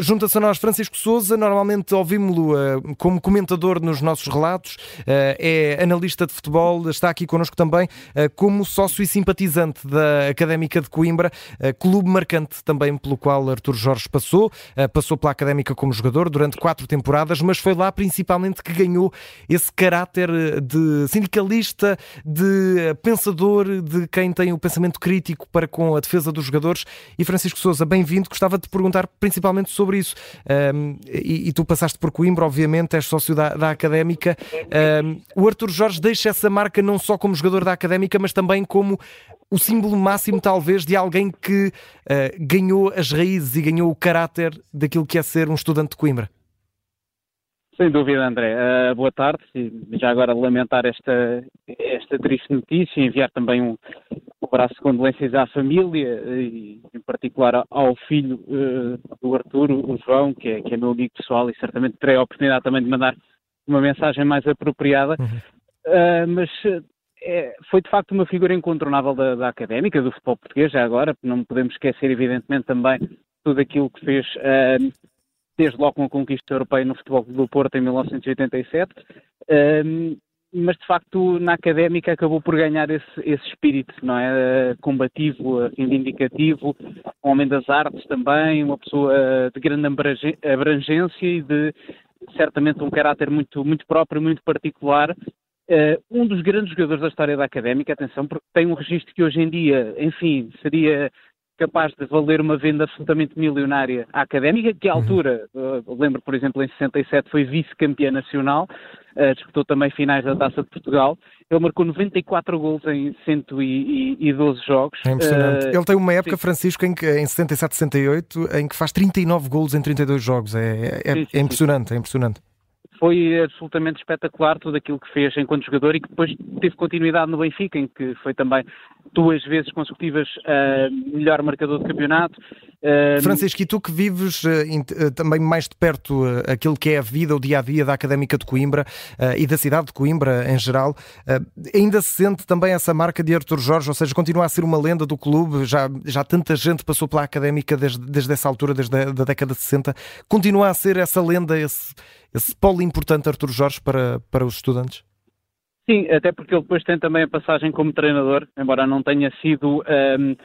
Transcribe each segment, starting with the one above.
Junta-se a nós Francisco Souza, normalmente ouvimos-lo uh, como comentador nos nossos relatos, uh, é analista de futebol, está aqui connosco também uh, como sócio e simpatizante da Académica de Coimbra, clube marcante também pelo qual Artur Jorge passou, passou pela Académica como jogador durante quatro temporadas, mas foi lá principalmente que ganhou esse caráter de sindicalista, de pensador, de quem tem o pensamento crítico para com a defesa dos jogadores. E Francisco Souza, bem-vindo, gostava de perguntar principalmente sobre isso. Um, e, e, tu passaste por Coimbra, obviamente, és sócio da, da Académica. Um, o Arthur Jorge deixa essa marca não só como jogador da Académica, mas também como o símbolo máximo, talvez, de alguém que uh, ganhou as raízes e ganhou o caráter daquilo que é ser um estudante de Coimbra. Sem dúvida, André. Uh, boa tarde. E já agora lamentar esta, esta triste notícia, enviar também um, de condolências à família e, em particular, ao filho uh, do Arturo, o João, que é, que é meu amigo pessoal e certamente terei a oportunidade também de mandar uma mensagem mais apropriada. Uhum. Uh, mas é, foi de facto uma figura incontornável da, da, académica, do futebol português, já agora, não podemos esquecer, evidentemente, também tudo aquilo que fez. Uh, desde logo com a conquista europeia no futebol do Porto em 1987, mas de facto na académica acabou por ganhar esse, esse espírito, não é? Combativo, reivindicativo, um homem das artes também, uma pessoa de grande abrangência e de certamente um caráter muito, muito próprio, muito particular. Um dos grandes jogadores da história da académica, atenção, porque tem um registro que hoje em dia, enfim, seria capaz de valer uma venda absolutamente milionária à académica, que à uhum. altura, lembro, por exemplo, em 67 foi vice-campeã nacional, uh, disputou também finais da Taça de Portugal. Ele marcou 94 gols em 112 jogos. É impressionante. Uh, Ele tem uma época, sim. Francisco, em, que, em 77, 68, em que faz 39 gols em 32 jogos. É, é, sim, sim, é impressionante, é impressionante foi absolutamente espetacular tudo aquilo que fez enquanto jogador e que depois teve continuidade no Benfica, em que foi também duas vezes consecutivas uh, melhor marcador do campeonato. Uh, Francisco, e tu que vives uh, também mais de perto aquilo que é a vida, o dia a dia da Académica de Coimbra e da cidade de Coimbra em geral, ainda se sente também essa marca de Artur Jorge, ou seja, continua a ser uma lenda do clube, já, já tanta gente passou pela Académica desde, desde essa altura, desde a da década de 60, continua a ser essa lenda, esse, esse polo importante, Artur Jorge, para, para os estudantes? Sim, até porque ele depois tem também a passagem como treinador, embora não tenha sido um,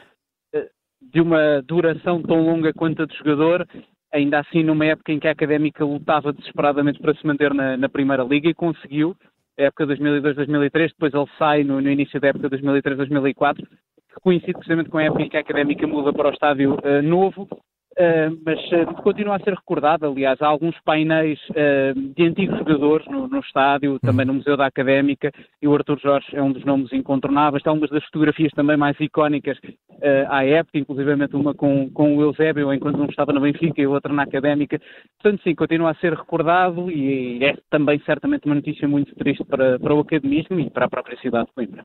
de uma duração tão longa quanto a de jogador, ainda assim numa época em que a Académica lutava desesperadamente para se manter na, na Primeira Liga e conseguiu, época 2002-2003, depois ele sai no, no, início da época 2003-2004, que coincide precisamente com a época em que a Académica muda para o estádio uh, novo, Uh, mas uh, continua a ser recordado. Aliás, há alguns painéis uh, de antigos jogadores no, no, estádio, também no Museu da Académica, e o Arthur Jorge é um dos nomes incontornáveis. Está uma das fotografias também mais icónicas à época, inclusivamente uma com, com o Eusébio, enquanto um estava na Benfica e o outro na Académica. Portanto, sim, continua a ser recordado e é também certamente uma notícia muito triste para, para o academismo e para a própria cidade de Coimbra.